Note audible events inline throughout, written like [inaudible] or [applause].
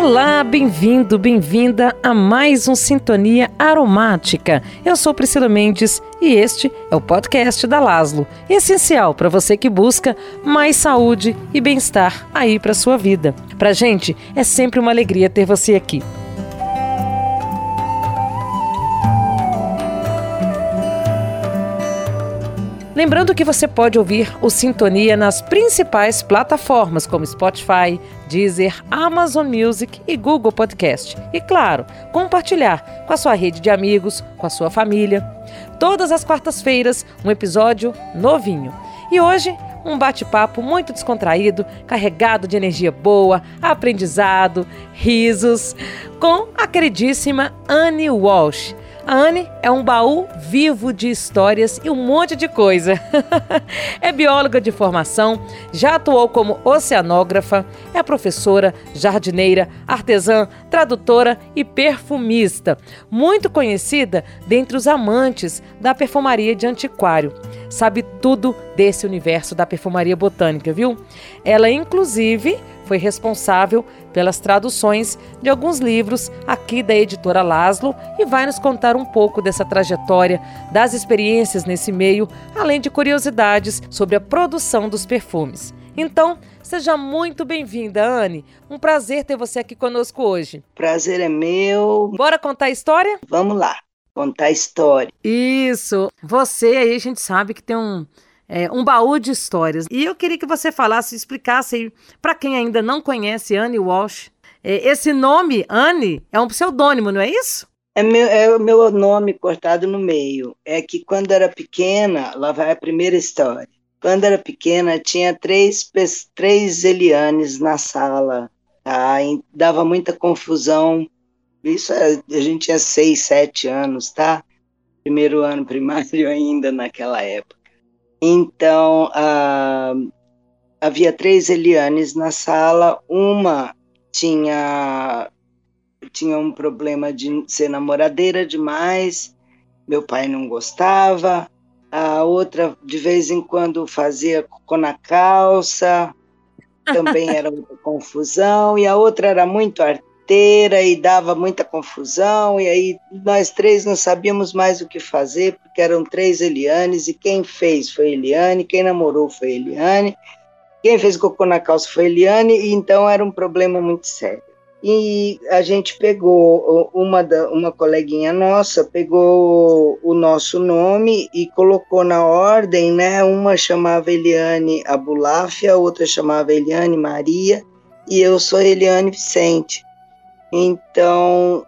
Olá, bem-vindo, bem-vinda a mais um Sintonia Aromática. Eu sou Priscila Mendes e este é o podcast da Laslo, essencial para você que busca mais saúde e bem-estar aí para sua vida. Pra gente é sempre uma alegria ter você aqui. Lembrando que você pode ouvir o Sintonia nas principais plataformas como Spotify, Deezer, Amazon Music e Google Podcast. E claro, compartilhar com a sua rede de amigos, com a sua família. Todas as quartas-feiras, um episódio novinho. E hoje, um bate-papo muito descontraído, carregado de energia boa, aprendizado, risos, com a queridíssima Annie Walsh a Anne é um baú vivo de histórias e um monte de coisa. [laughs] é bióloga de formação, já atuou como oceanógrafa, é professora, jardineira, artesã, tradutora e perfumista. Muito conhecida dentre os amantes da perfumaria de antiquário. Sabe tudo desse universo da perfumaria botânica, viu? Ela, inclusive, foi responsável pelas traduções de alguns livros aqui da editora Laszlo e vai nos contar um pouco dessa trajetória, das experiências nesse meio, além de curiosidades sobre a produção dos perfumes. Então, seja muito bem-vinda, Anne. Um prazer ter você aqui conosco hoje. Prazer é meu. Bora contar a história? Vamos lá, contar a história. Isso. Você aí, a gente sabe que tem um é, um baú de histórias. E eu queria que você falasse, explicasse para quem ainda não conhece Anne Walsh. É, esse nome, Anne, é um pseudônimo, não é isso? É, meu, é o meu nome cortado no meio. É que quando era pequena, lá vai a primeira história. Quando era pequena, tinha três, três Elianes na sala. Tá? E dava muita confusão. Isso é, a gente tinha seis, sete anos, tá? Primeiro ano primário [laughs] ainda naquela época. Então, ah, havia três Elianes na sala, uma tinha, tinha um problema de ser namoradeira demais, meu pai não gostava, a outra de vez em quando fazia cocô na calça, também era [laughs] muita confusão, e a outra era muito inteira e dava muita confusão, e aí nós três não sabíamos mais o que fazer, porque eram três Elianes, e quem fez foi Eliane, quem namorou foi Eliane, quem fez cocô na calça foi Eliane, e então era um problema muito sério. E a gente pegou, uma, da, uma coleguinha nossa pegou o nosso nome e colocou na ordem, né? Uma chamava Eliane Abulafia, a outra chamava Eliane Maria, e eu sou Eliane Vicente. Então,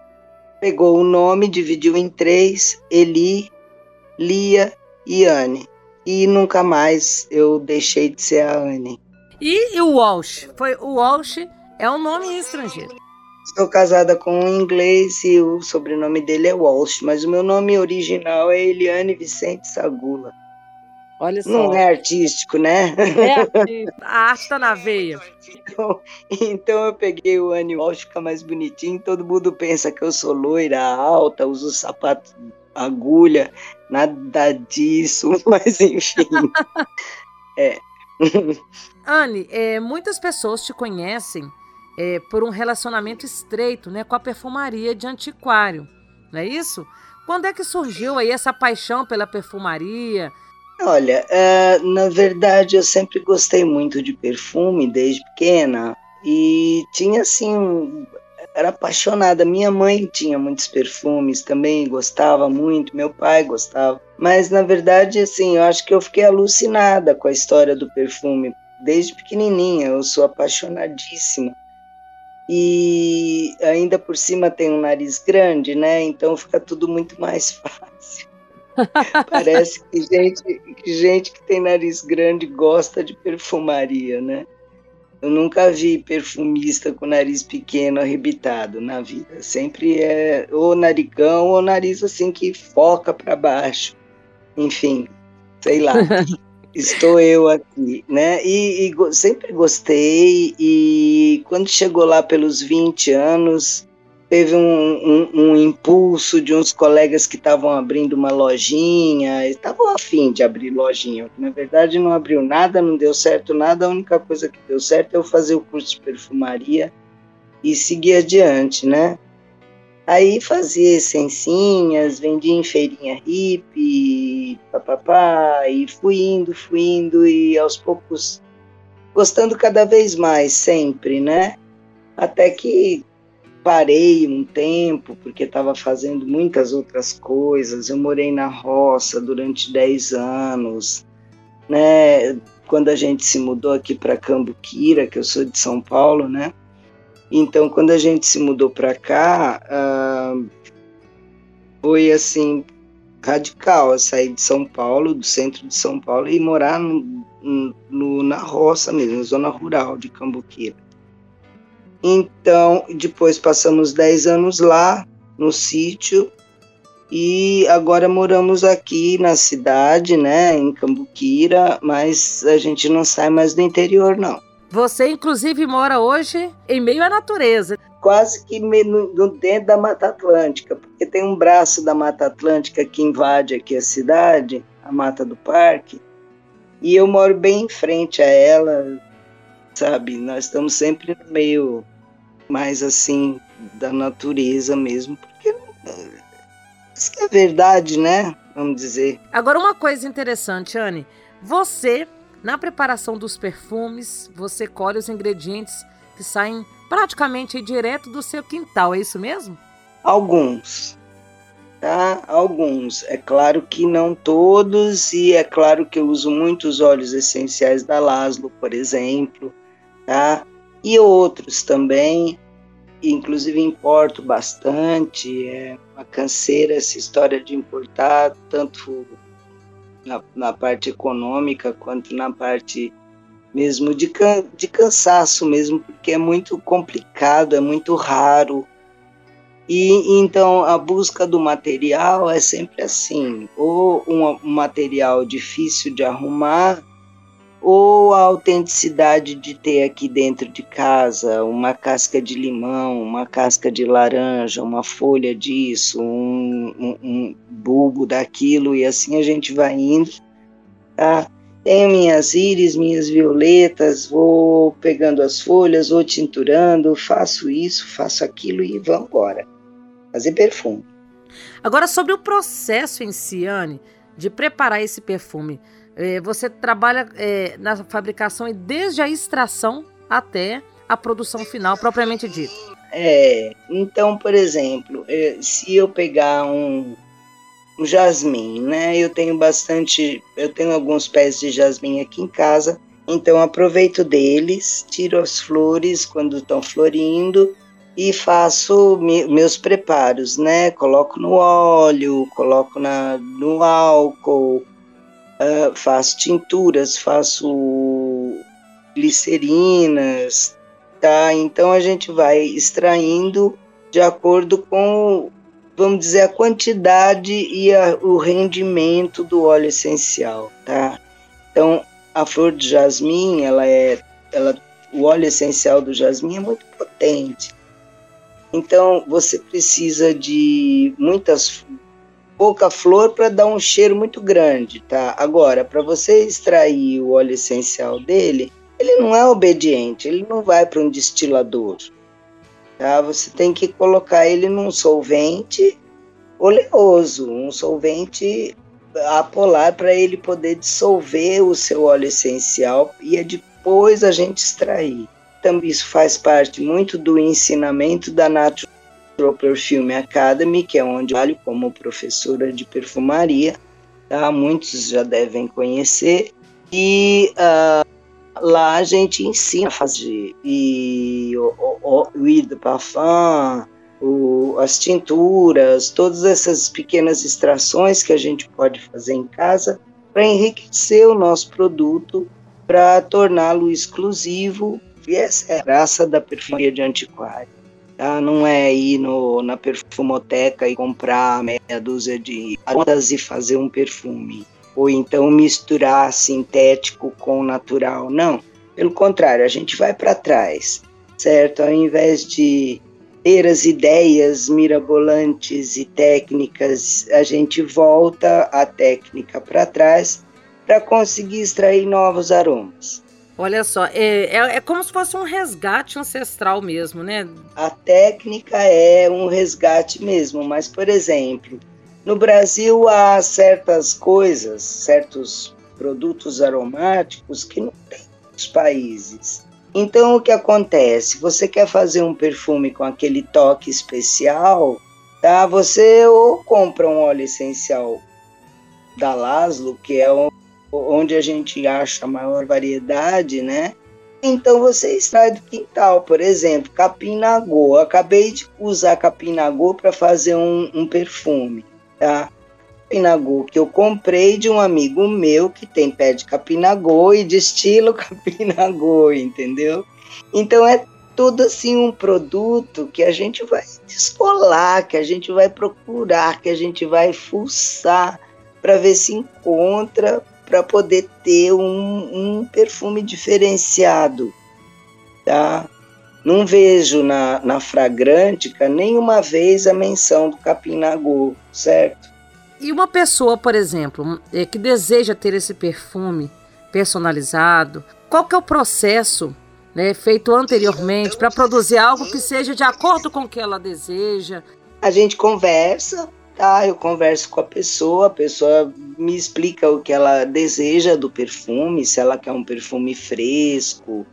pegou o nome, dividiu em três: Eli, Lia e Anne. E nunca mais eu deixei de ser a Anne. E, e o Walsh? Foi, o Walsh é um nome estrangeiro. Sou casada com um inglês e o sobrenome dele é Walsh, mas o meu nome original é Eliane Vicente Sagula. Olha só. Não é artístico, né? É [laughs] artístico. A arte está na veia. Então, então, eu peguei o Annie Walsh, fica mais bonitinho. Todo mundo pensa que eu sou loira, alta, uso sapato agulha, nada disso, [laughs] mas enfim. é. Anne, é, muitas pessoas te conhecem é, por um relacionamento estreito né, com a perfumaria de antiquário, não é isso? Quando é que surgiu aí essa paixão pela perfumaria? Olha, uh, na verdade eu sempre gostei muito de perfume desde pequena e tinha assim, era apaixonada. Minha mãe tinha muitos perfumes também, gostava muito, meu pai gostava. Mas na verdade, assim, eu acho que eu fiquei alucinada com a história do perfume desde pequenininha. Eu sou apaixonadíssima. E ainda por cima tem um nariz grande, né? Então fica tudo muito mais [laughs] fácil. Parece que gente, que gente que tem nariz grande gosta de perfumaria, né? Eu nunca vi perfumista com nariz pequeno arrebitado na vida. Sempre é ou narigão ou nariz assim que foca para baixo. Enfim, sei lá. [laughs] Estou eu aqui, né? E, e, sempre gostei. E quando chegou lá pelos 20 anos, teve um, um, um, impulso de uns colegas que estavam abrindo uma lojinha, estavam afim de abrir lojinha. Na verdade, não abriu nada, não deu certo nada. A única coisa que deu certo é eu fazer o curso de perfumaria e seguir adiante, né? Aí fazia essencinhas, vendia em feirinha hippie, papapá, e fui indo, fui indo, e aos poucos gostando cada vez mais, sempre, né? Até que parei um tempo, porque estava fazendo muitas outras coisas. Eu morei na roça durante 10 anos, né? Quando a gente se mudou aqui para Cambuquira, que eu sou de São Paulo, né? Então, quando a gente se mudou para cá, uh, foi assim radical, sair de São Paulo, do centro de São Paulo, e morar no, no, na roça mesmo, na zona rural de Cambuquira. Então, depois passamos 10 anos lá, no sítio, e agora moramos aqui na cidade, né, em Cambuquira, mas a gente não sai mais do interior, não. Você, inclusive, mora hoje em meio à natureza. Quase que no, dentro da Mata Atlântica, porque tem um braço da Mata Atlântica que invade aqui a cidade, a Mata do Parque, e eu moro bem em frente a ela, sabe? Nós estamos sempre no meio mais assim da natureza mesmo, porque isso que é verdade, né? Vamos dizer. Agora uma coisa interessante, Anne, você na preparação dos perfumes, você colhe os ingredientes que saem praticamente direto do seu quintal, é isso mesmo? Alguns. Tá? Alguns. É claro que não todos, e é claro que eu uso muitos óleos essenciais da Laszlo, por exemplo, tá? E outros também, inclusive importo bastante, é uma canseira essa história de importar, tanto na, na parte econômica quanto na parte mesmo de, can, de cansaço mesmo, porque é muito complicado, é muito raro. E então a busca do material é sempre assim, ou um, um material difícil de arrumar, ou a autenticidade de ter aqui dentro de casa uma casca de limão, uma casca de laranja, uma folha disso, um, um, um bulbo daquilo, e assim a gente vai indo. Tá? Tenho minhas íris, minhas violetas, vou pegando as folhas, vou tinturando, faço isso, faço aquilo e vamos embora. Fazer perfume. Agora, sobre o processo em si, Anne, de preparar esse perfume. É, você trabalha é, na fabricação e desde a extração até a produção final propriamente dita. É, então, por exemplo, é, se eu pegar um, um jasmim, né? Eu tenho bastante, eu tenho alguns pés de jasmim aqui em casa, então aproveito deles, tiro as flores quando estão florindo e faço me, meus preparos, né? Coloco no óleo, coloco na, no álcool, uh, faço tinturas, faço glicerinas, tá? Então a gente vai extraindo de acordo com, vamos dizer, a quantidade e a, o rendimento do óleo essencial, tá? Então a flor de jasmim, ela é, ela, o óleo essencial do jasmim é muito potente. Então você precisa de muitas pouca flor para dar um cheiro muito grande, tá? Agora, para você extrair o óleo essencial dele, ele não é obediente, ele não vai para um destilador, tá? Você tem que colocar ele num solvente oleoso, um solvente apolar para ele poder dissolver o seu óleo essencial e é depois a gente extrair. Também isso faz parte muito do ensinamento da Natural Pro Perfume Academy, que é onde eu trabalho como professora de perfumaria, tá? muitos já devem conhecer, e uh, lá a gente ensina a fazer e o, o, o huile de parfum, o, as tinturas, todas essas pequenas extrações que a gente pode fazer em casa para enriquecer o nosso produto, para torná-lo exclusivo, e essa é a graça da perfumaria de antiquário. Tá? Não é ir no, na perfumoteca e comprar meia dúzia de gotas e fazer um perfume. Ou então misturar sintético com natural. Não. Pelo contrário, a gente vai para trás, certo? Ao invés de ter as ideias mirabolantes e técnicas, a gente volta a técnica para trás para conseguir extrair novos aromas. Olha só, é, é, é, como se fosse um resgate ancestral mesmo, né? A técnica é um resgate mesmo, mas, por exemplo, no Brasil há certas coisas, certos produtos aromáticos que não tem nos países. Então, o que acontece? Você quer fazer um perfume com aquele toque especial, tá? Você ou compra um óleo essencial da Laszlo, que é onde a gente acha maior variedade, né? Então você extrai do quintal, por exemplo, capim-nagô. Acabei de usar capim-nagô para fazer um, um, perfume, tá? Capim-nagô que eu comprei de um amigo meu que tem pé de capim-nagô e de estilo [laughs] capim-nagô, entendeu? Então é tudo assim um produto que a gente vai descolar, que a gente vai procurar, que a gente vai fuçar para ver se encontra para poder ter um, um, perfume diferenciado, tá? Não vejo na, na Fragrântica nenhuma vez a menção do capim-nagô, certo? E uma pessoa, por exemplo, é, que deseja ter esse perfume personalizado, qual que é o processo né, feito anteriormente para produzir algo que seja de acordo com o que ela deseja? A gente conversa, tá? Eu converso com a pessoa, a pessoa me explica o que ela deseja do perfume, se ela quer um perfume fresco,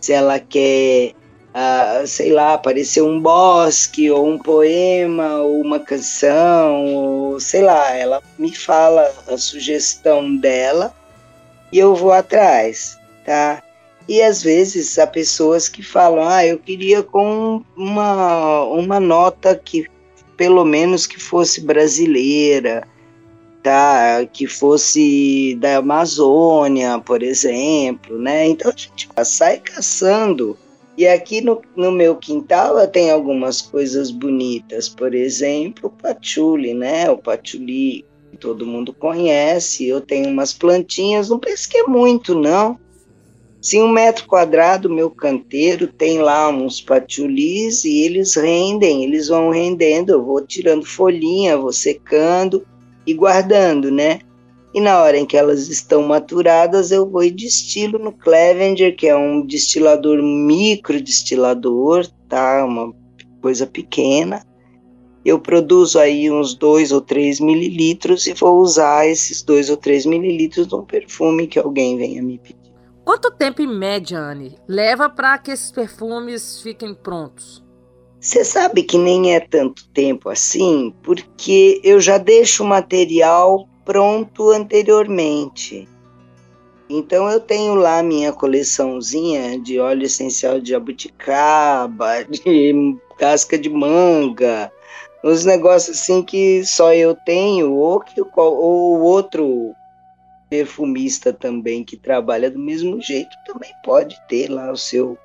se ela quer, uh, sei lá, aparecer um bosque, ou um poema, ou uma canção, ou sei lá, ela me fala a sugestão dela e eu vou atrás, tá? E às vezes há pessoas que falam, ah, eu queria com uma, uma nota que pelo menos que fosse brasileira, tá? Que fosse da Amazônia, por exemplo, né? Então a gente sai caçando. E aqui no, no meu quintal tenho algumas coisas bonitas, por exemplo, o patchouli, né? O patchouli todo mundo conhece. Eu tenho umas plantinhas, não penso que é muito, não Sim, um metro quadrado, meu canteiro tem lá uns patcholis e eles rendem, eles vão rendendo, eu vou tirando folhinha, vou secando e guardando, né? E na hora em que elas estão maturadas, eu vou e destilo no Clevenger, que é um destilador micro destilador, tá? Uma coisa pequena. Eu produzo aí uns 2 ou 3 mililitros e vou usar esses 2 ou 3 mililitros num perfume que alguém venha me pedir. Quanto tempo em média, Anne, leva para que esses perfumes fiquem prontos? Você sabe que nem é tanto tempo assim, porque eu já deixo o material pronto anteriormente. Então eu tenho lá minha coleçãozinha de óleo essencial de jabuticaba, [laughs] de casca de manga, uns negócios assim que só eu tenho ou que o outro perfumista também que trabalha do mesmo jeito também pode ter lá o seu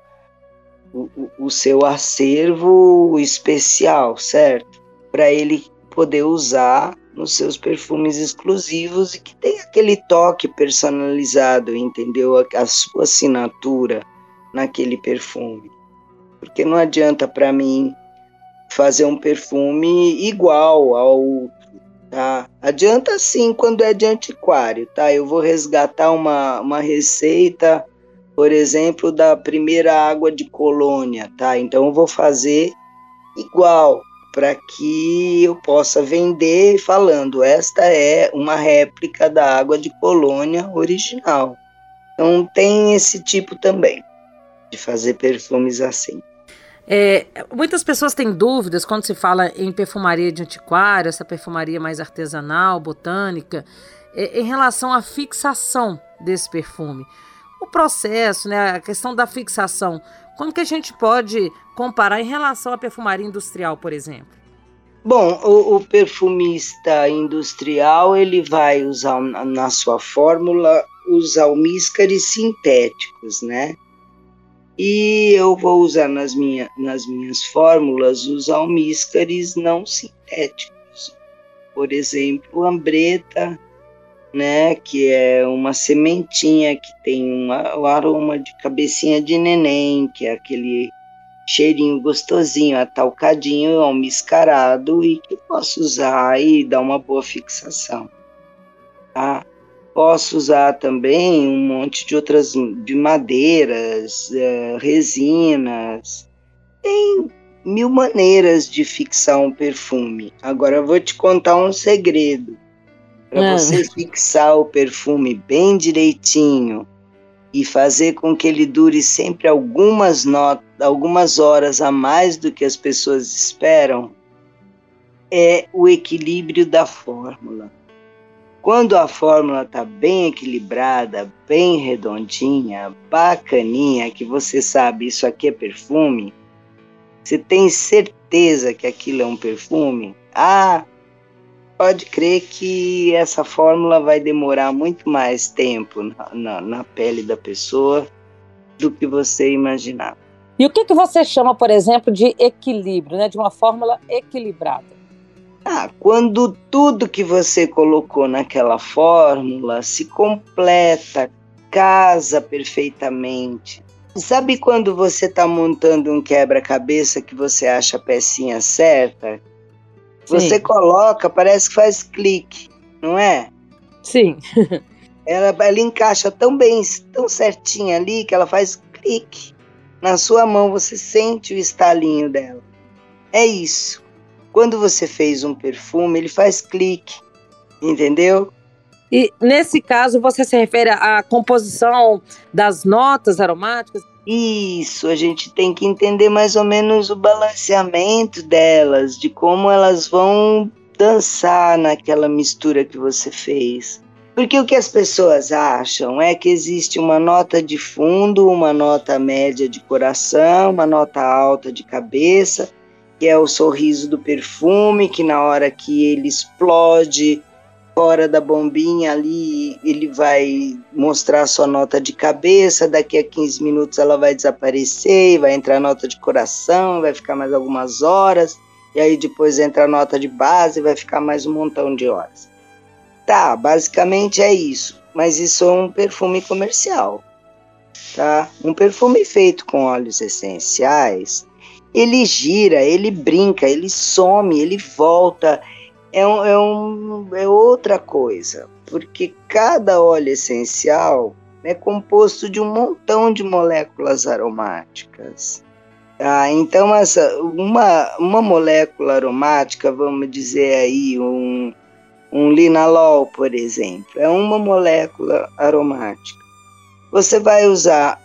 o, o seu acervo especial, certo? Para ele poder usar nos seus perfumes exclusivos e que tem aquele toque personalizado, entendeu? A, a sua assinatura naquele perfume. Porque não adianta para mim fazer um perfume igual ao Tá? Adianta sim quando é de antiquário, tá? Eu vou resgatar uma, uma receita, por exemplo, da primeira água de colônia, tá? Então eu vou fazer igual para que eu possa vender falando esta é uma réplica da água de colônia original. Então tem esse tipo também de fazer perfumes assim. É, muitas pessoas têm dúvidas quando se fala em perfumaria de antiquário, essa perfumaria mais artesanal, botânica, é, em relação à fixação desse perfume. O processo, né, a questão da fixação, como que a gente pode comparar em relação à perfumaria industrial, por exemplo? Bom, o, o perfumista industrial ele vai usar na sua fórmula os almíscares sintéticos, né? E eu vou usar nas, minha, nas minhas fórmulas os almíscares não sintéticos. Por exemplo, ambreta, né, que é uma sementinha que tem uma, o aroma de cabecinha de neném, que é aquele cheirinho gostosinho, atalcadinho, almiscarado e que posso usar e dar uma boa fixação. Tá? Posso usar também um monte de outras de madeiras, uh, resinas. Tem mil maneiras de fixar um perfume. Agora eu vou te contar um segredo. Para ah. você fixar o perfume bem direitinho e fazer com que ele dure sempre algumas notas, algumas horas a mais do que as pessoas esperam, é o equilíbrio da fórmula. Quando a fórmula está bem equilibrada, bem redondinha, bacaninha, que você sabe isso aqui é perfume, você tem certeza que aquilo é um perfume? Ah, pode crer que essa fórmula vai demorar muito mais tempo na, na, na pele da pessoa do que você imaginar. E o que, que você chama, por exemplo, de equilíbrio, né? de uma fórmula equilibrada? Ah, quando tudo que você colocou naquela fórmula se completa, casa perfeitamente. Sabe quando você está montando um quebra-cabeça que você acha a pecinha certa? Sim. Você coloca, parece que faz clique, não é? Sim. [laughs] ela, ela encaixa tão bem, tão certinha ali, que ela faz clique. Na sua mão você sente o estalinho dela. É isso. Quando você fez um perfume, ele faz clique, entendeu? E nesse caso, você se refere à composição das notas aromáticas? Isso, a gente tem que entender mais ou menos o balanceamento delas, de como elas vão dançar naquela mistura que você fez. Porque o que as pessoas acham é que existe uma nota de fundo, uma nota média de coração, uma nota alta de cabeça que é o sorriso do perfume, que na hora que ele explode fora da bombinha ali, ele vai mostrar sua nota de cabeça, daqui a 15 minutos ela vai desaparecer, vai entrar a nota de coração, vai ficar mais algumas horas, e aí depois entra a nota de base, vai ficar mais um montão de horas. Tá, basicamente é isso, mas isso é um perfume comercial, tá? Um perfume feito com óleos essenciais, ele gira, ele brinca, ele some, ele volta. É, um, é, um, é outra coisa, porque cada óleo essencial é composto de um montão de moléculas aromáticas. Ah, então, essa, uma, uma molécula aromática, vamos dizer aí, um, um linalol, por exemplo, é uma molécula aromática. Você vai usar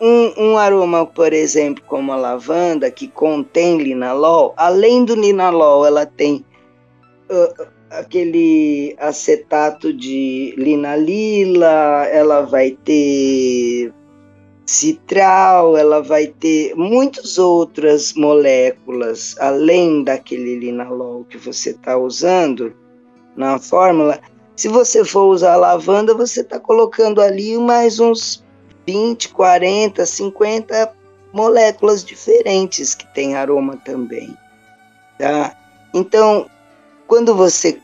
um, um, aroma, por exemplo, como a lavanda, que contém linalol, além do linalol, ela tem uh, aquele acetato de linalila, ela vai ter citral, ela vai ter muitas outras moléculas, além daquele linalol que você está usando na fórmula. Se você for usar lavanda, você está colocando ali mais uns 20, 40, 50 moléculas diferentes que têm aroma também. Tá? Então, quando você.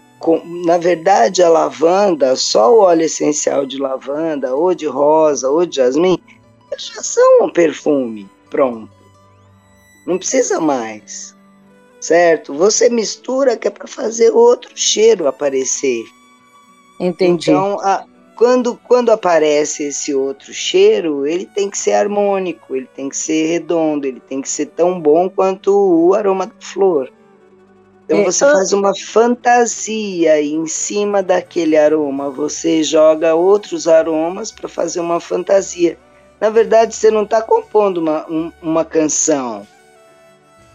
Na verdade, a lavanda, só o óleo essencial de lavanda, ou de rosa, ou de jasmim, já são um perfume pronto. Não precisa mais. Certo? Você mistura que é para fazer outro cheiro aparecer. Entendi. Então, a, quando, quando aparece esse outro cheiro, ele tem que ser harmônico, ele tem que ser redondo, ele tem que ser tão bom quanto o aroma da flor. Então é, você faz uma fantasia e em cima daquele aroma você joga outros aromas para fazer uma fantasia. Na verdade, você não está compondo uma, um, uma canção.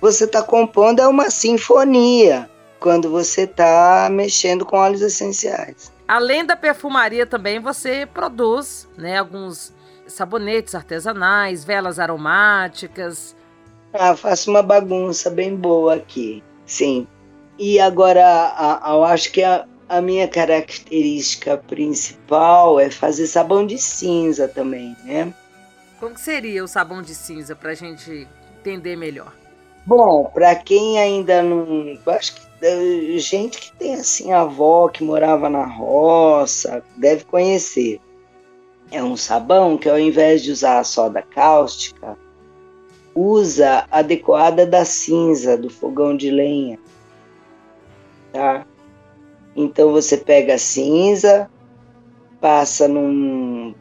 Você está compondo é uma sinfonia quando você está mexendo com óleos essenciais. Além da perfumaria também você produz, né, alguns sabonetes artesanais, velas aromáticas. Ah, faço uma bagunça bem boa aqui, sim. E agora, a, a, eu acho que a, a minha característica principal é fazer sabão de cinza também, né? Como seria o sabão de cinza para a gente entender melhor? Bom, para quem ainda não, acho que gente que tem assim avó que morava na roça deve conhecer. É um sabão que ao invés de usar a soda cáustica, usa a adequada da cinza do fogão de lenha. Tá? Então você pega a cinza, passa num.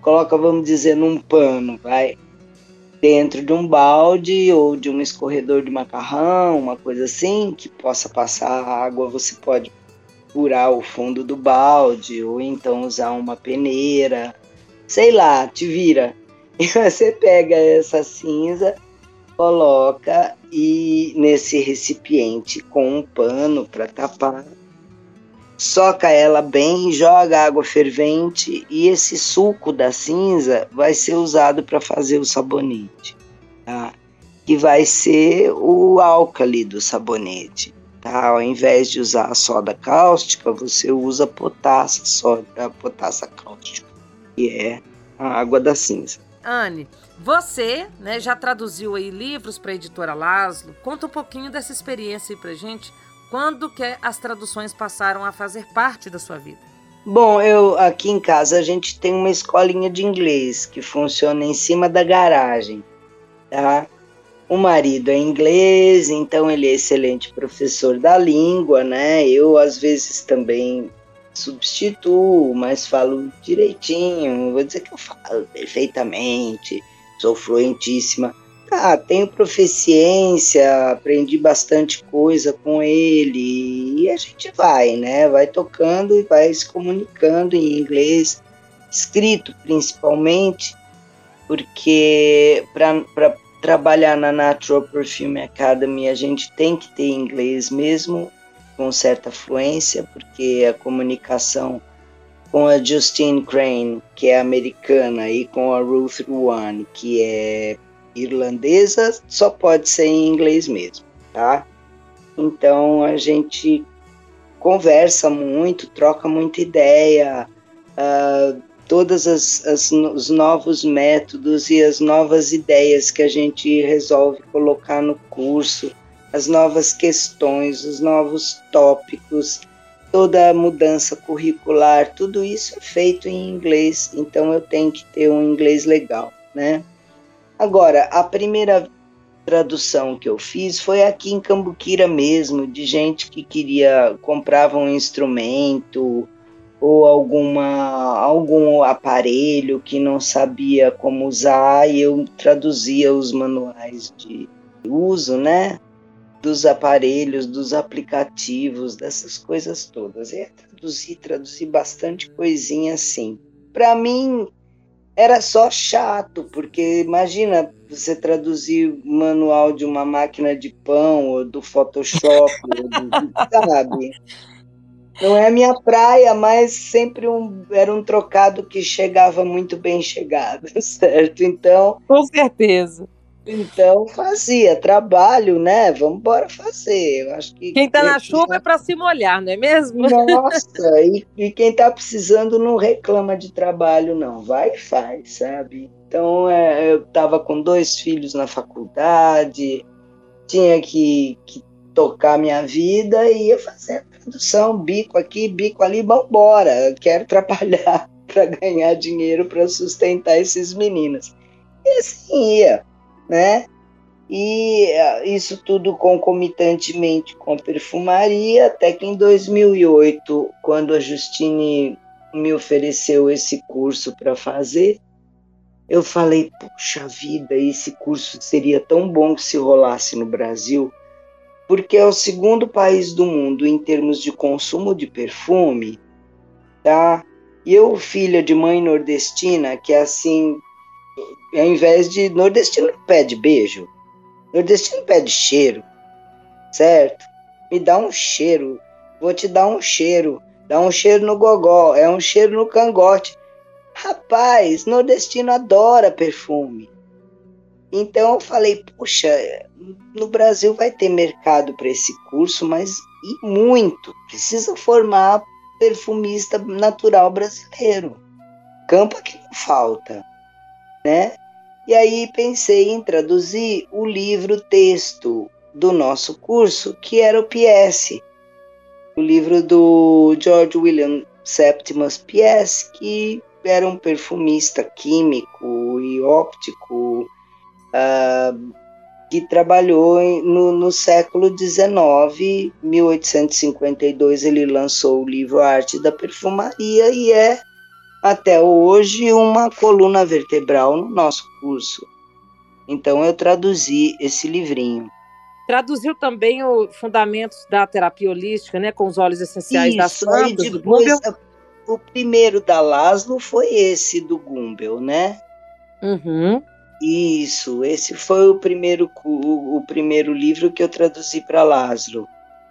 coloca, vamos dizer, num pano, vai. Dentro de um balde ou de um escorredor de macarrão, uma coisa assim, que possa passar água, você pode furar o fundo do balde, ou então usar uma peneira, sei lá, te vira. E [laughs] você pega essa cinza, coloca e nesse recipiente com um pano para tapar soca ela bem, joga água fervente e esse suco da cinza vai ser usado para fazer o sabonete, tá? Que vai ser o álcali do sabonete, tá? Ao invés de usar a soda cáustica, você usa potassa, soda, potassa cáustica, que é a água da cinza. Anne, você né, já traduziu aí livros para a editora Laszlo. Conta um pouquinho dessa experiência aí para gente quando que as traduções passaram a fazer parte da sua vida? Bom, eu aqui em casa a gente tem uma escolinha de inglês que funciona em cima da garagem, tá? O marido é inglês, então ele é excelente professor da língua, né? Eu às vezes também substituo, mas falo direitinho. Vou dizer que eu falo perfeitamente, sou fluentíssima. Ah, tenho proficiência, aprendi bastante coisa com ele e a gente vai, né? Vai tocando e vai se comunicando em inglês, escrito principalmente, porque para trabalhar na Natural Perfume Academy a gente tem que ter inglês mesmo com certa fluência, porque a comunicação com a Justine Crane, que é americana, e com a Ruth Ruan, que é irlandesa só pode ser em inglês mesmo, tá? Então a gente conversa muito, troca muita ideia, uh, as, as, os novos métodos e as novas ideias que a gente resolve colocar no curso, as novas questões, os novos tópicos, toda a mudança curricular, tudo isso é feito em inglês, então eu tenho que ter um inglês legal, né? Agora, a primeira tradução que eu fiz foi aqui em Cambuquira mesmo, de gente que queria comprava um instrumento ou alguma algum aparelho que não sabia como usar e eu traduzia os manuais de uso, né? Dos aparelhos, dos aplicativos, dessas coisas todas. E traduzi, traduzi bastante coisinha assim. Para mim, era só chato, porque imagina você traduzir o manual de uma máquina de pão ou do Photoshop, ou do, [laughs] sabe? Não é a minha praia, mas sempre um, era um trocado que chegava muito bem chegado, [laughs] certo? Então. Com certeza. Então fazia trabalho, né? Vamos embora fazer. Eu acho que quem está na chuva já... é para se molhar, não é mesmo? Nossa, e, e quem está precisando não reclama de trabalho, não. Vai e faz, sabe? Então é, eu estava com dois filhos na faculdade, tinha que, que tocar minha vida e ia fazer produção, bico aqui, bico ali, vambora. Quero [laughs] trabalhar para ganhar dinheiro para sustentar esses meninos. E assim ia né? E eh, isso tudo concomitantemente com perfumaria, até que em 2008, quando a Justine me ofereceu esse curso para fazer, eu falei, puxa vida, esse curso seria tão bom se rolasse no Brasil, porque é o segundo país do mundo em termos de consumo de perfume, tá? E eu, filha de mãe nordestina, que é assim, ao invés de nordestino pede beijo, nordestino pede cheiro, certo? Me dá um cheiro, vou te dar um cheiro, dá um cheiro no gogó, é um cheiro no cangote. Rapaz, nordestino adora perfume. Então eu falei, puxa, no Brasil vai ter mercado para esse curso, mas e muito. Precisa formar perfumista natural brasileiro. Campo que não falta né? E aí pensei em traduzir o livro texto do nosso curso, que era o PS, o livro do George William Septimus PS, que era um perfumista químico e óptico uh, que trabalhou no, no século XIX, 1852 ele lançou o livro Arte da Perfumaria e é até hoje uma coluna vertebral no nosso curso. Então eu traduzi esse livrinho. Traduziu também o Fundamentos da Terapia Holística, né, com os óleos essenciais Isso, das plantas, do Gumbel. O primeiro da Laszlo foi esse do Gumbel, né? Uhum. Isso, esse foi o primeiro, o, o primeiro livro que eu traduzi para Laszlo.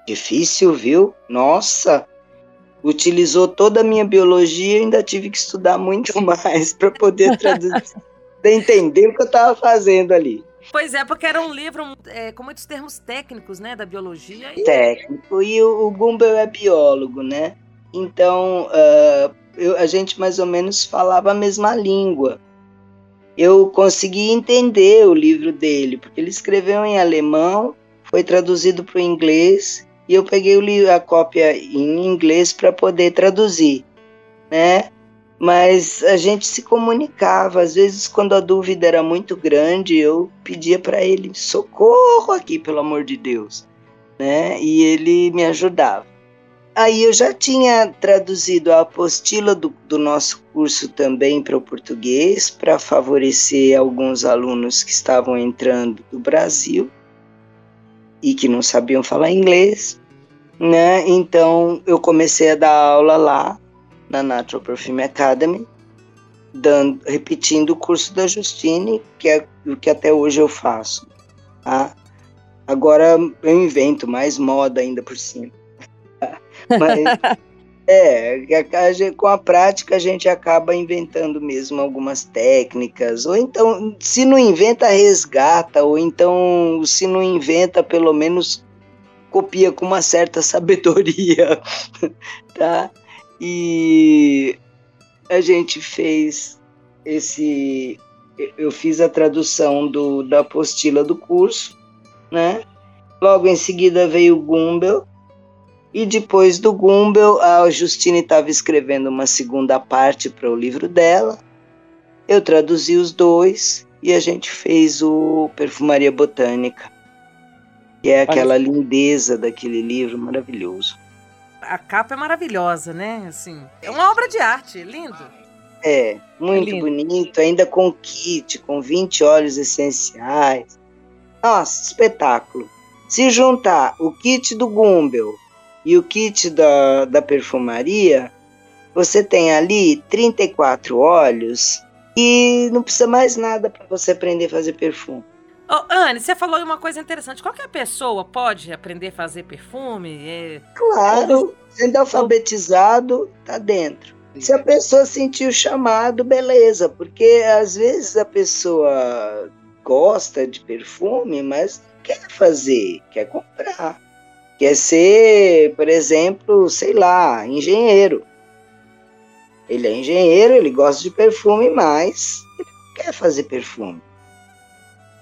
Difícil, viu? Nossa! Utilizou toda a minha biologia e ainda tive que estudar muito [laughs] mais para poder traduzir, entender o que eu estava fazendo ali. Pois é, porque era um livro é, com muitos termos técnicos, né, da biologia. E... Técnico, e o, o Gumbel é biólogo, né? Então, uh, eu, a gente mais ou menos falava a mesma língua. Eu consegui entender o livro dele, porque ele escreveu em alemão, foi traduzido para o inglês, e eu peguei o, a cópia em inglês para poder traduzir, né? Mas a gente se comunicava, às vezes quando a dúvida era muito grande, eu pedia para ele socorro aqui, pelo amor de Deus, né? E ele me ajudava. Aí eu já tinha traduzido a apostila do, do nosso curso também para o português, para favorecer alguns alunos que estavam entrando do Brasil e que não sabiam falar inglês, né? Então eu comecei a dar aula lá na Natural Perfume Academy, dando, repetindo o curso da Justine, que é o que até hoje eu faço. Tá? Agora eu invento mais moda ainda por cima. [laughs] Mas é, com a prática a gente acaba inventando mesmo algumas técnicas, ou então, se não inventa, resgata, ou então, se não inventa, pelo menos copia com uma certa [laughs] sabedoria, tá? E a gente fez esse. Eu fiz a tradução do, da apostila do curso, né? Logo em seguida veio o Gumbel, e depois do Gumbel, a Justine estava escrevendo uma segunda parte para o livro dela. Eu traduzi os dois e a gente fez o Perfumaria Botânica, que é aquela Olha. lindeza daquele livro maravilhoso. A capa é maravilhosa, né? Assim, é uma obra de arte, lindo. É, muito é bonito, ainda com kit, com 20 óleos essenciais. Nossa, espetáculo. Se juntar o kit do Gumbel e o kit da, da perfumaria, você tem ali 34 óleos e não precisa mais nada para você aprender a fazer perfume. Oh, Anne, você falou uma coisa interessante. Qualquer pessoa pode aprender a fazer perfume? É... Claro, sendo alfabetizado, tá dentro. Se a pessoa sentir o chamado, beleza, porque às vezes a pessoa gosta de perfume, mas quer fazer, quer comprar. Quer ser, por exemplo, sei lá, engenheiro. Ele é engenheiro, ele gosta de perfume, mas ele não quer fazer perfume.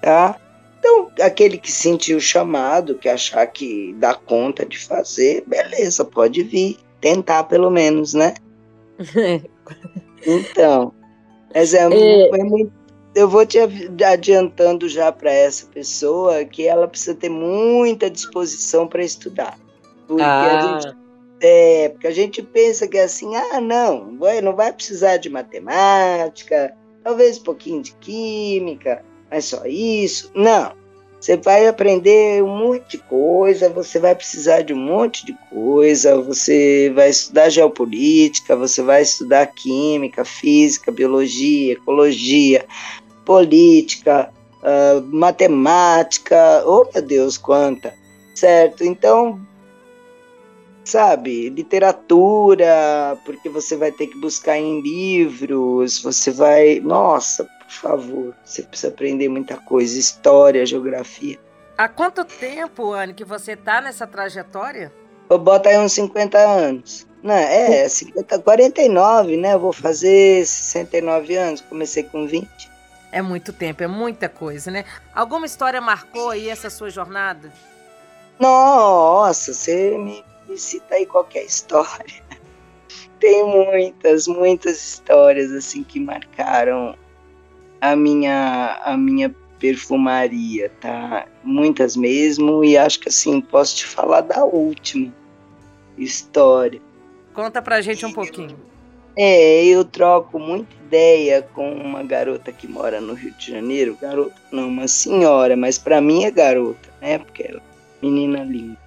Tá? Então, aquele que sentiu o chamado, que achar que dá conta de fazer, beleza, pode vir, tentar pelo menos, né? [laughs] então, mas é, é, é muito eu vou te adiantando já para essa pessoa que ela precisa ter muita disposição para estudar. Porque ah. a gente é, porque a gente pensa que é assim, ah, não, não vai precisar de matemática, talvez um pouquinho de química, mas só isso. Não. Você vai aprender um monte de coisa, você vai precisar de um monte de coisa, você vai estudar geopolítica, você vai estudar química, física, biologia, ecologia, política, uh, matemática, oh meu Deus, quanta, certo? Então, sabe, literatura, porque você vai ter que buscar em livros, você vai, nossa, por favor, você precisa aprender muita coisa, história, geografia. Há quanto tempo, Anne, que você está nessa trajetória? Eu boto aí uns 50 anos. Não, é, 50, 49, né? Eu vou fazer 69 anos, comecei com 20. É muito tempo, é muita coisa, né? Alguma história marcou aí essa sua jornada? Nossa, você me, me cita aí qualquer [laughs] história. Tem muitas, muitas histórias assim que marcaram a minha a minha perfumaria, tá? Muitas mesmo, e acho que assim, posso te falar da última história. Conta pra gente um pouquinho. É, eu troco muita ideia com uma garota que mora no Rio de Janeiro. Garota, não, uma senhora, mas para mim é garota, né? Porque ela é menina linda.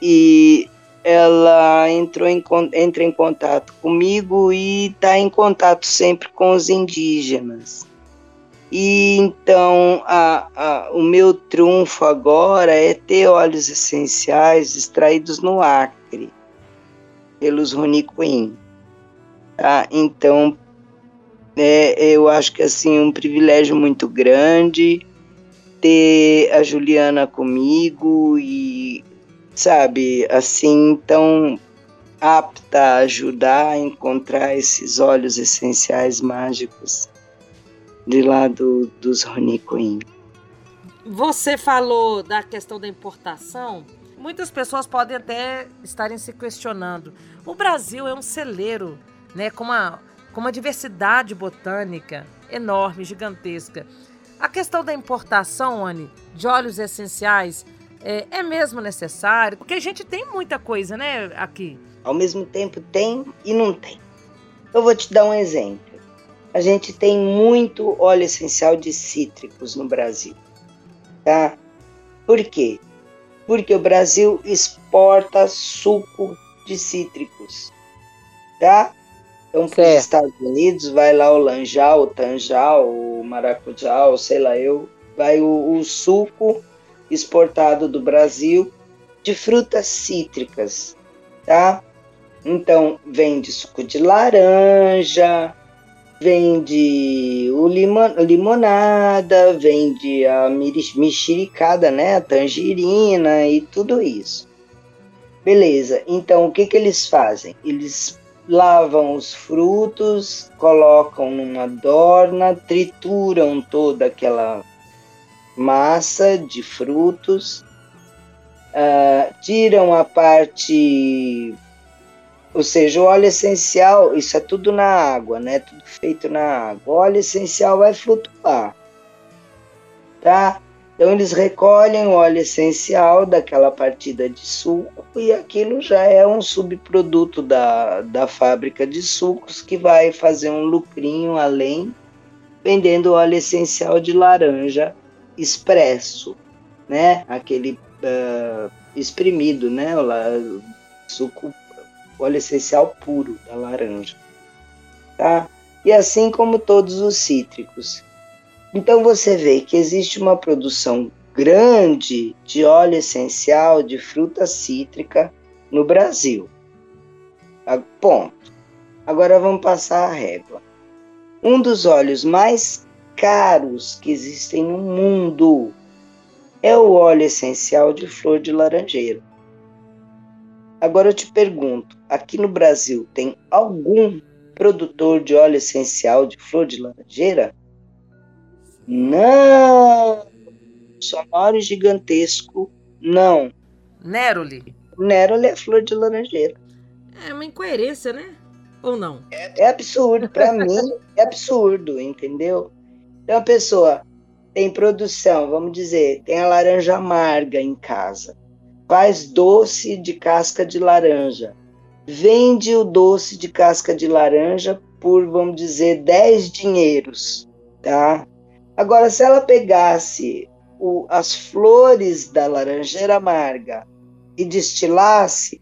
E ela entrou em, entra em contato comigo e está em contato sempre com os indígenas. E então a, a, o meu trunfo agora é ter óleos essenciais extraídos no Acre, pelos Runicuim. Tá? Então é, eu acho que assim um privilégio muito grande ter a Juliana comigo e sabe, assim, tão apta a ajudar a encontrar esses óleos essenciais mágicos de lá do, dos Queen. Você falou da questão da importação. Muitas pessoas podem até estarem se questionando. O Brasil é um celeiro, né, com uma, com uma diversidade botânica enorme, gigantesca. A questão da importação, Anne, de óleos essenciais, é, é mesmo necessário? Porque a gente tem muita coisa, né, aqui. Ao mesmo tempo tem e não tem. Eu vou te dar um exemplo. A gente tem muito óleo essencial de cítricos no Brasil, tá? Por quê? Porque o Brasil exporta suco de cítricos, tá? Então, para os Estados Unidos, vai lá o lanjal, o tanjal, o maracujá, ou sei lá eu, vai o, o suco exportado do Brasil de frutas cítricas, tá? Então, vende suco de laranja, vende o limon, limonada, vende a mexericada, né? A tangerina e tudo isso. Beleza, então o que, que eles fazem? Eles lavam os frutos, colocam numa dorna, trituram toda aquela massa de frutos, uh, tiram a parte, ou seja, o óleo essencial, isso é tudo na água, né? Tudo feito na água. O óleo essencial vai flutuar, tá? Então eles recolhem o óleo essencial daquela partida de suco e aquilo já é um subproduto da, da fábrica de sucos que vai fazer um lucrinho além vendendo óleo essencial de laranja expresso, né? Aquele uh, espremido, né? O suco, óleo essencial puro da laranja, tá? E assim como todos os cítricos. Então você vê que existe uma produção grande de óleo essencial de fruta cítrica no Brasil. Ponto. Agora vamos passar a régua. Um dos óleos mais caros que existem no mundo é o óleo essencial de flor de laranjeira. Agora eu te pergunto: aqui no Brasil tem algum produtor de óleo essencial de flor de laranjeira? Não! Sonoro gigantesco, não. Neroli. Neroli é flor de laranjeira. É uma incoerência, né? Ou não? É absurdo. Para [laughs] mim, é absurdo, entendeu? Então a pessoa tem produção, vamos dizer, tem a laranja amarga em casa, faz doce de casca de laranja, vende o doce de casca de laranja por, vamos dizer, 10 dinheiros, tá? Agora, se ela pegasse o, as flores da laranjeira amarga e destilasse,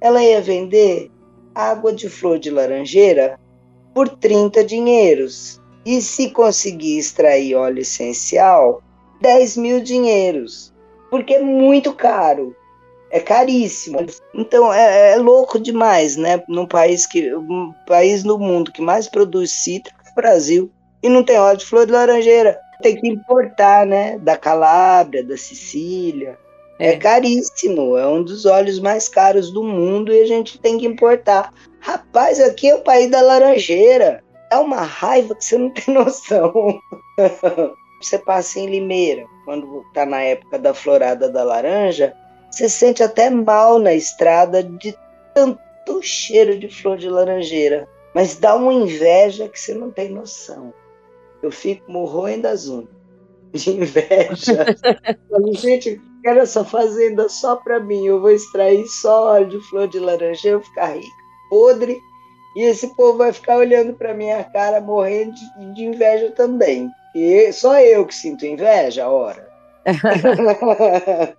ela ia vender água de flor de laranjeira por 30 dinheiros. E se conseguir extrair óleo essencial, 10 mil dinheiros, porque é muito caro, é caríssimo. Então é, é louco demais, né? Num país que, um país no mundo que mais produz cítrico é o Brasil e não tem óleo de flor de laranjeira. Tem que importar, né? Da Calábria, da Sicília. É. é caríssimo, é um dos óleos mais caros do mundo e a gente tem que importar. Rapaz, aqui é o país da laranjeira é uma raiva que você não tem [laughs] noção. você passa em Limeira, quando está na época da florada da laranja, você sente até mal na estrada de tanto cheiro de flor de laranjeira. Mas dá uma inveja que você não tem noção. Eu fico morrendo as unhas [laughs] de inveja. Gente, quero essa fazenda só para mim. Eu vou extrair só óleo de flor de laranjeira, eu vou ficar rica, podre E esse povo vai ficar olhando para minha cara morrendo de, de inveja também. E só eu que sinto inveja, ora. [laughs]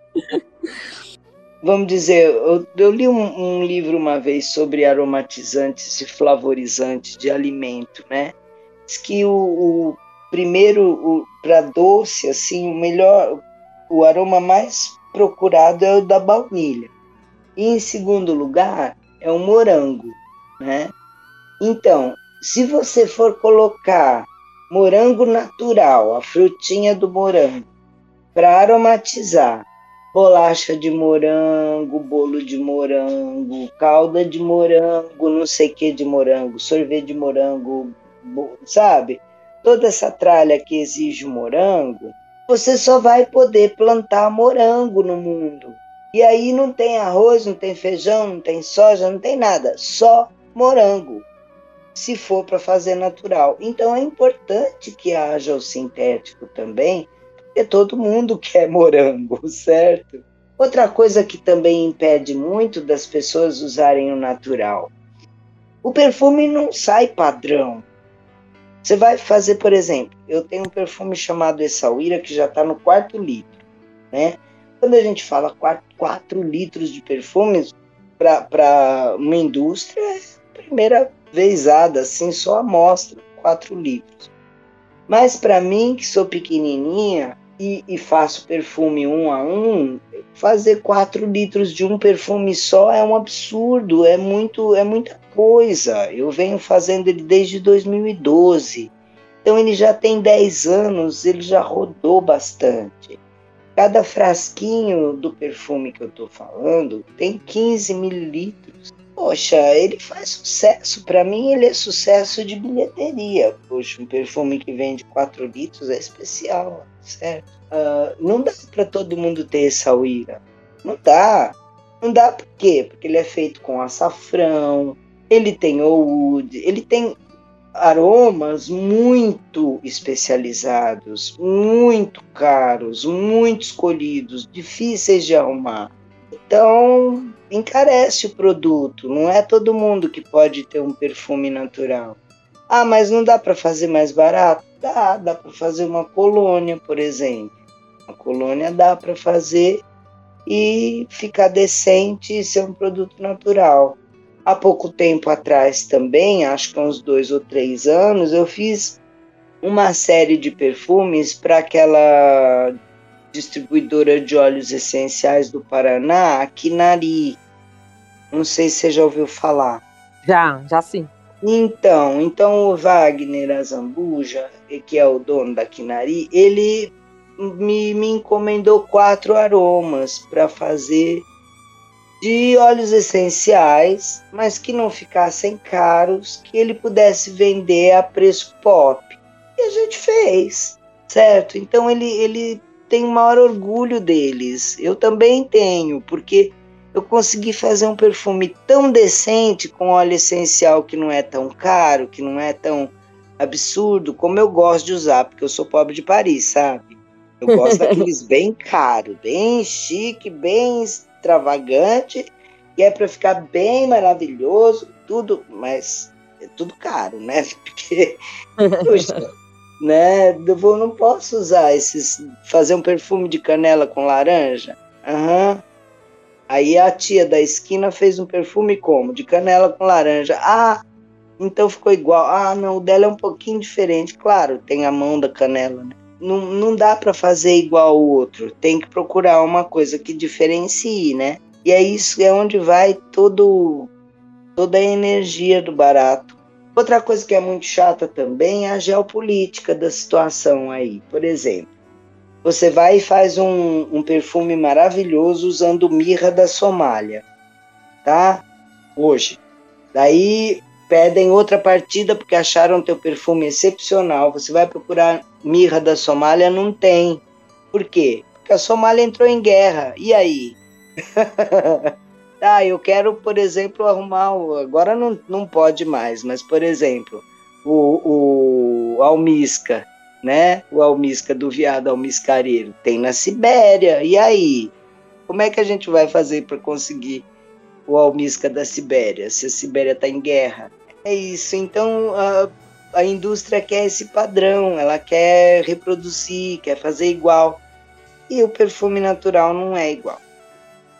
Vamos dizer, eu, eu li um, um, livro uma vez sobre aromatizantes e flavorizantes de alimento, né? Diz que o, o primeiro, para doce, assim, o melhor, o aroma mais procurado é o da baunilha. E em segundo lugar é o morango, né? Então, se você for colocar morango natural, a frutinha do morango, para aromatizar bolacha de morango, bolo de morango, calda de morango, não sei que de morango, sorvete de morango, sabe? Toda essa tralha que exige morango, você só vai poder plantar morango no mundo. E aí não tem arroz, não tem feijão, não tem soja, não tem nada, só morango se for para fazer natural. Então é importante que haja o sintético também, porque todo mundo [laughs] quer morango, certo? Outra coisa que também impede muito das pessoas usarem o natural. O perfume não sai padrão. Você vai fazer, por exemplo, eu tenho um perfume chamado Essaouira que já está no quarto litro, né? Quando a gente fala 4 litros de perfumes para uma indústria, é a primeira vezada, assim, só amostra, 4 litros. Mas para mim, que sou pequenininha e, e, faço perfume um a um, fazer 4 litros de um perfume só é um absurdo, é muito, é muita coisa. Eu venho fazendo ele desde 2012. Então ele já tem 10 anos, ele já rodou bastante. Cada frasquinho do perfume que eu estou falando tem 15 mililitros. Poxa, ele faz sucesso. Para mim, ele é sucesso de bilheteria. Poxa, um perfume que vende 4 litros é especial, certo? Uh, não dá para todo mundo ter essa uíra. Não dá. Não dá por quê? Porque ele é feito com açafrão, ele tem oud, ele tem aromas muito especializados, muito caros, muito escolhidos, difíceis de arrumar. Então, encarece o produto. Não é todo mundo que pode ter um perfume natural. Ah, mas não dá para fazer mais barato? Dá, dá para fazer uma colônia, por exemplo. Uma colônia dá para fazer e ficar decente e ser um produto natural. Há pouco tempo atrás também, acho que uns dois ou três anos, eu fiz uma série de perfumes para aquela distribuidora de óleos essenciais do Paraná, a Kinari. Não sei se você já ouviu falar. Já, já sim. Então, então o Wagner Azambuja, que é o dono da Kinari, ele me, me encomendou quatro aromas para fazer de óleos essenciais, mas que não ficassem caros, que ele pudesse vender a preço pop. E a gente fez, certo? Então ele, ele tem o maior orgulho deles. Eu também tenho, porque eu consegui fazer um perfume tão decente com óleo essencial que não é tão caro, que não é tão absurdo, como eu gosto de usar, porque eu sou pobre de Paris, sabe? Eu gosto [laughs] daqueles bem caro, bem chique, bem extravagante e é para ficar bem maravilhoso, tudo, mas é tudo caro, né? [laughs] Porque, puxa, né? Eu não posso usar esses, fazer um perfume de canela com laranja. Uhum. Aí a tia da esquina fez um perfume como? De canela com laranja. Ah, então ficou igual. Ah, não, o dela é um pouquinho diferente. Claro, tem a mão da canela, né? Não, não dá para fazer igual o outro. Tem que procurar uma coisa que diferencie, né? E é isso é onde vai todo toda a energia do barato. Outra coisa que é muito chata também é a geopolítica da situação aí. Por exemplo, você vai e faz um, um perfume maravilhoso usando mirra da Somália, tá? Hoje. Daí pedem outra partida porque acharam teu perfume excepcional. Você vai procurar mirra da Somália, não tem. Por quê? Porque a Somália entrou em guerra. E aí? ah, [laughs] eu quero, por exemplo, arrumar. Agora não, não pode mais, mas, por exemplo, o, o almisca, né? O almisca do viado almiscareiro tem na Sibéria. E aí? Como é que a gente vai fazer para conseguir o almisca da Sibéria, se a Sibéria está em guerra? É isso. Então a, a indústria quer esse padrão, ela quer reproduzir, quer fazer igual. E o perfume natural não é igual.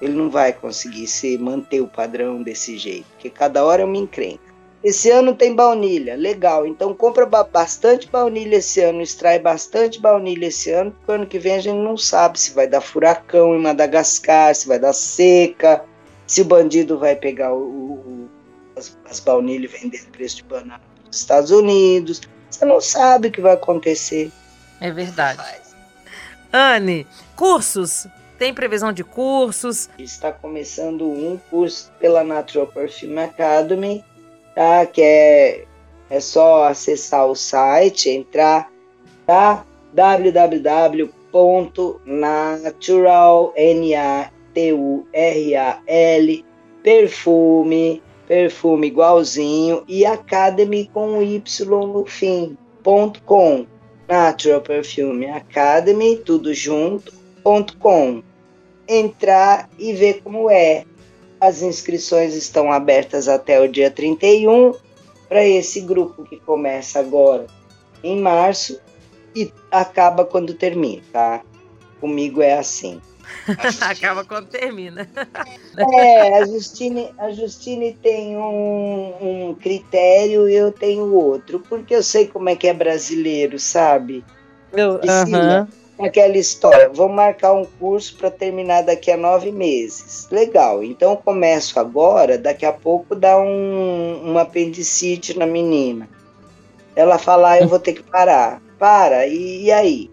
Ele não vai conseguir se manter o padrão desse jeito, porque cada hora é uma encrenca. Esse ano tem baunilha, legal. Então compra bastante baunilha esse ano, extrai bastante baunilha esse ano, porque ano que vem a gente não sabe se vai dar furacão em Madagascar, se vai dar seca, se o bandido vai pegar o, o, as, as baunilhas e vender preço de banana nos Estados Unidos. Você não sabe o que vai acontecer. É verdade. Anne, cursos. Tem previsão de cursos? Está começando um curso pela Natural Perfume Academy tá? Que é, é só acessar o site, entrar, tá? www.natural, N-A-T-U-R-A-L, perfume, perfume igualzinho, e academy com Y no fim, ponto com. Natural Perfume Academy, tudo junto, ponto com. Entrar e ver como é. As inscrições estão abertas até o dia 31 para esse grupo que começa agora em março e acaba quando termina, tá? Comigo é assim. Acaba quando termina. é, a Justine, a Justine tem um, um critério e eu tenho outro, porque eu sei como é que é brasileiro, sabe? Eu, uh -huh aquela história, vou marcar um curso para terminar daqui a nove meses. Legal, então eu começo agora, daqui a pouco dá um, um apendicite na menina. Ela falar, ah, eu vou ter que parar. Para, e, e, aí?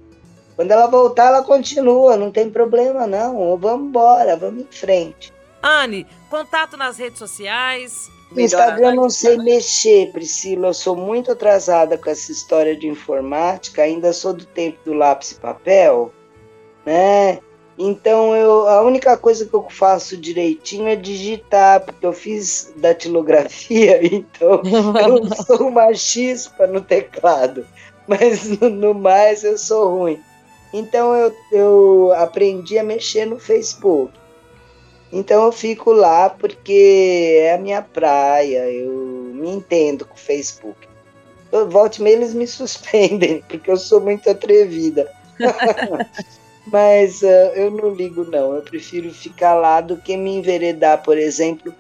Quando ela voltar, ela continua, não tem problema não. Vamos embora, vamos em frente. Anne, contato nas redes sociais. No Instagram eu não sei mexer, Priscila. Eu sou muito atrasada com essa história de informática. Ainda sou do tempo do lápis e papel, né? Então eu, a única coisa que eu faço direitinho é digitar, porque eu fiz datilografia, [laughs] então eu [laughs] sou uma chispa no teclado, mas no, no mais eu sou ruim. Então eu, eu aprendi a mexer no Facebook. Então eu fico lá porque é a minha praia, eu me entendo com o Facebook. Eu, volte e meia eles me [laughs] suspendem, porque eu sou muito atrevida. [laughs] Mas uh, eu não ligo, não. Eu prefiro ficar lá do que me enveredar, por exemplo,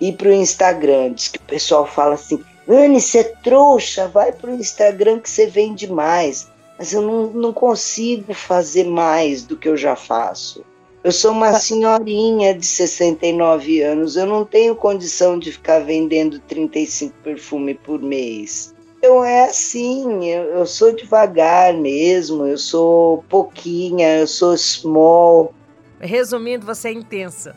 ir para o Instagram. Diz que o pessoal fala assim: Anne, você é trouxa, vai para o Instagram que você vende mais. Mas eu não, não consigo fazer mais do que eu já faço. Eu sou uma senhorinha de 69 anos, eu não tenho condição de ficar vendendo 35 perfumes por mês. Então é assim, eu, eu sou devagar mesmo, eu sou pouquinha, eu sou small. Resumindo, você é intensa.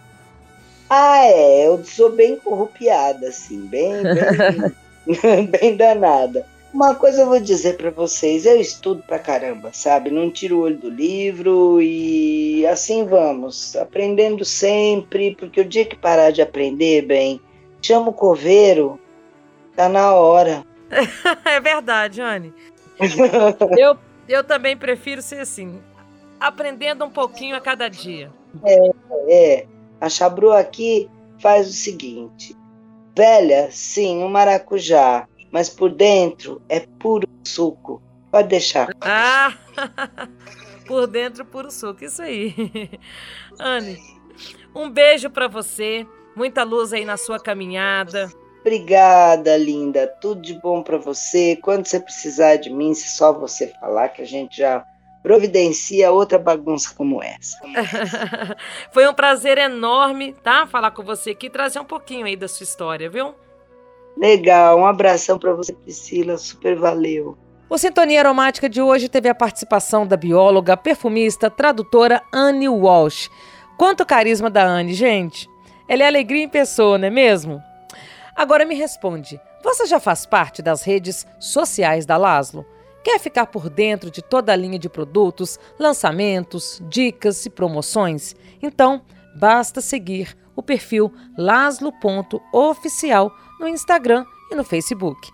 Ah, é, eu sou bem corrupiada, assim, bem, bem, [laughs] bem danada. Uma coisa eu vou dizer para vocês, eu estudo pra caramba, sabe? Não tiro o olho do livro e assim vamos, aprendendo sempre, porque o dia que parar de aprender, bem, chama o coveiro, tá na hora. [laughs] é verdade, Anne. [laughs] eu, eu também prefiro ser assim, aprendendo um pouquinho a cada dia. É, é. A Chabru aqui faz o seguinte: velha, sim, um maracujá mas por dentro é puro suco. Pode deixar. Ah, [laughs] por dentro puro suco, isso aí. [laughs] Anne, um beijo para você, muita luz aí na sua caminhada. Obrigada, linda. Tudo de bom para você. Quando você precisar de mim, se só você falar que a gente já providencia outra bagunça como essa. [laughs] Foi um prazer enorme, tá? Falar com você aqui e trazer um pouquinho aí da sua história, viu? Legal, um abração para você, Priscila, super valeu. O Sintonia Aromática de hoje teve a participação da bióloga, perfumista, tradutora Anne Walsh. Quanto carisma da Anne, gente! Ela é alegria em pessoa, não é mesmo? Agora me responde: você já faz parte das redes sociais da Laslo? Quer ficar por dentro de toda a linha de produtos, lançamentos, dicas e promoções? Então, basta seguir o perfil laslo.oficial no Instagram e no Facebook.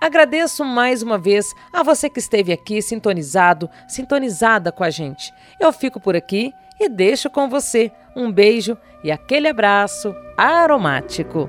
Agradeço mais uma vez a você que esteve aqui sintonizado, sintonizada com a gente. Eu fico por aqui e deixo com você um beijo e aquele abraço aromático.